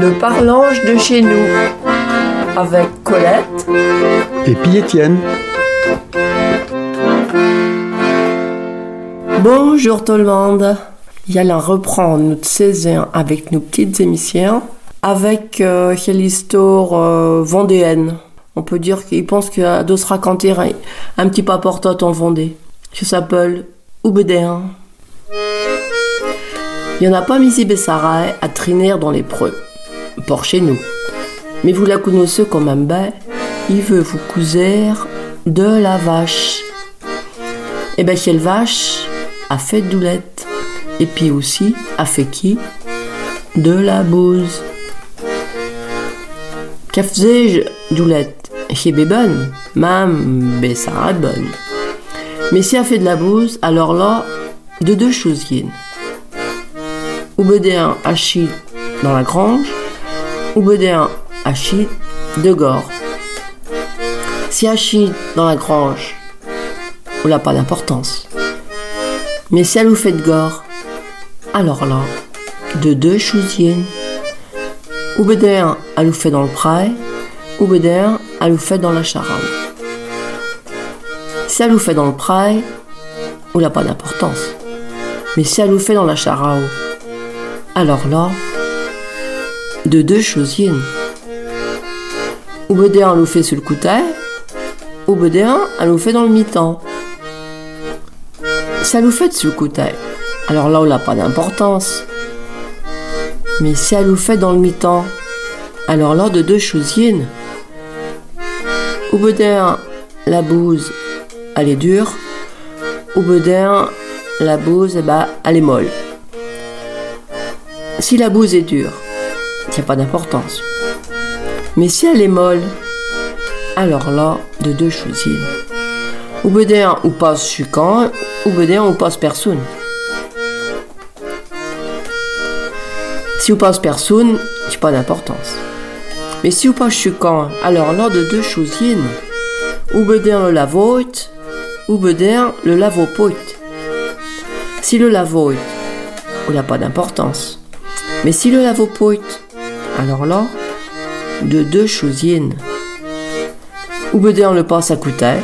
Le parlange de chez nous avec Colette et puis Étienne. Bonjour tout le monde. Y allons reprendre notre saison avec nos petites émissions avec euh, l'histoire euh, vendéenne. On peut dire qu'il pense qu'il doit se raconter un, un petit paportot en Vendée. qui s'appelle Oubedéen. Il n'y en a pas mis Bessaray à traîner dans les preux, pour chez nous. Mais vous la connaissez comme un ben, il veut vous couser de la vache. Et eh ben, quelle vache a fait doulette. Et puis aussi, a fait qui? De la bouse. Qu'a faisais-je doulette? Chez bonne, même Bessaray bonne. Mais si a fait de la bouse, alors là, de deux choses ou Oubedéen achit dans la grange, ou Oubedéen achit de gore. Si achit dans la grange, ou n'a pas d'importance. Mais si elle vous fait de gore, alors là, de deux chousiennes. Oubedéen, elle vous fait dans le pré, Oubedéen, elle vous fait dans la charade. Si elle vous fait dans le pré, ou n'a pas d'importance. Mais si elle vous fait dans la charao, alors là, de deux choses yin. Ou nous fait sur le couteil, ou bedéen elle nous fait dans le mi-temps. Elle nous fait sur le couteil, alors là, on n'a pas d'importance. Mais si elle nous fait dans le mi-temps, alors là, de deux choses yin. Ou la bouse, elle est dure, ou la bouse, eh ben, elle est molle. Si la bouse est dure, il n'y a pas d'importance. Mais si elle est molle, alors là, de deux choses. Ou bedéen ou passe chucan, ou bedéen ou passe personne. Si vous passe personne, a pas d'importance. Mais si vous passe chucan, alors là, de deux choses. Ou bedéen le lavote, ou bedéen le lavopote. Si le lavote, il n'a pas d'importance. Mais si le lave alors là, de deux choses Ou bedin le passe à couteille,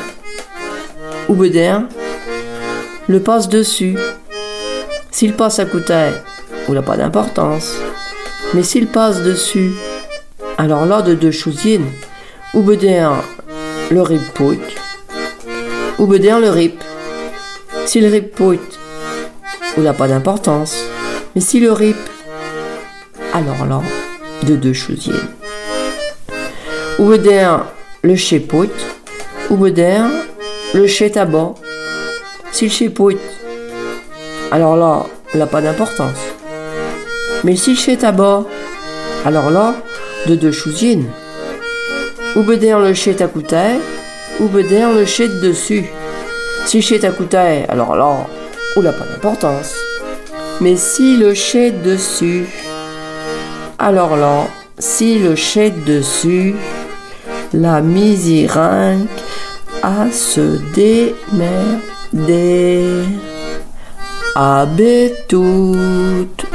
ou bedin le passe dessus. S'il passe à couteille, il n'a pas d'importance. Mais s'il passe dessus, alors là, de deux choses ou bedin le rip ou bedin le rip. Si le rip il n'a pas d'importance. Mais si le rip alors là, de deux choses. Ou bedin le chépot, ou bedin le chez tabac. Si le chépot, alors là, il n'a pas d'importance. Mais si le chez tabac, alors là, de deux choses. Ou bedin le ou bedin le chez dessus. Si ta alors là, il n'a pas d'importance. Mais si le chez dessus, alors là, si le chèque dessus, la misirinque à se démerder. À toutes.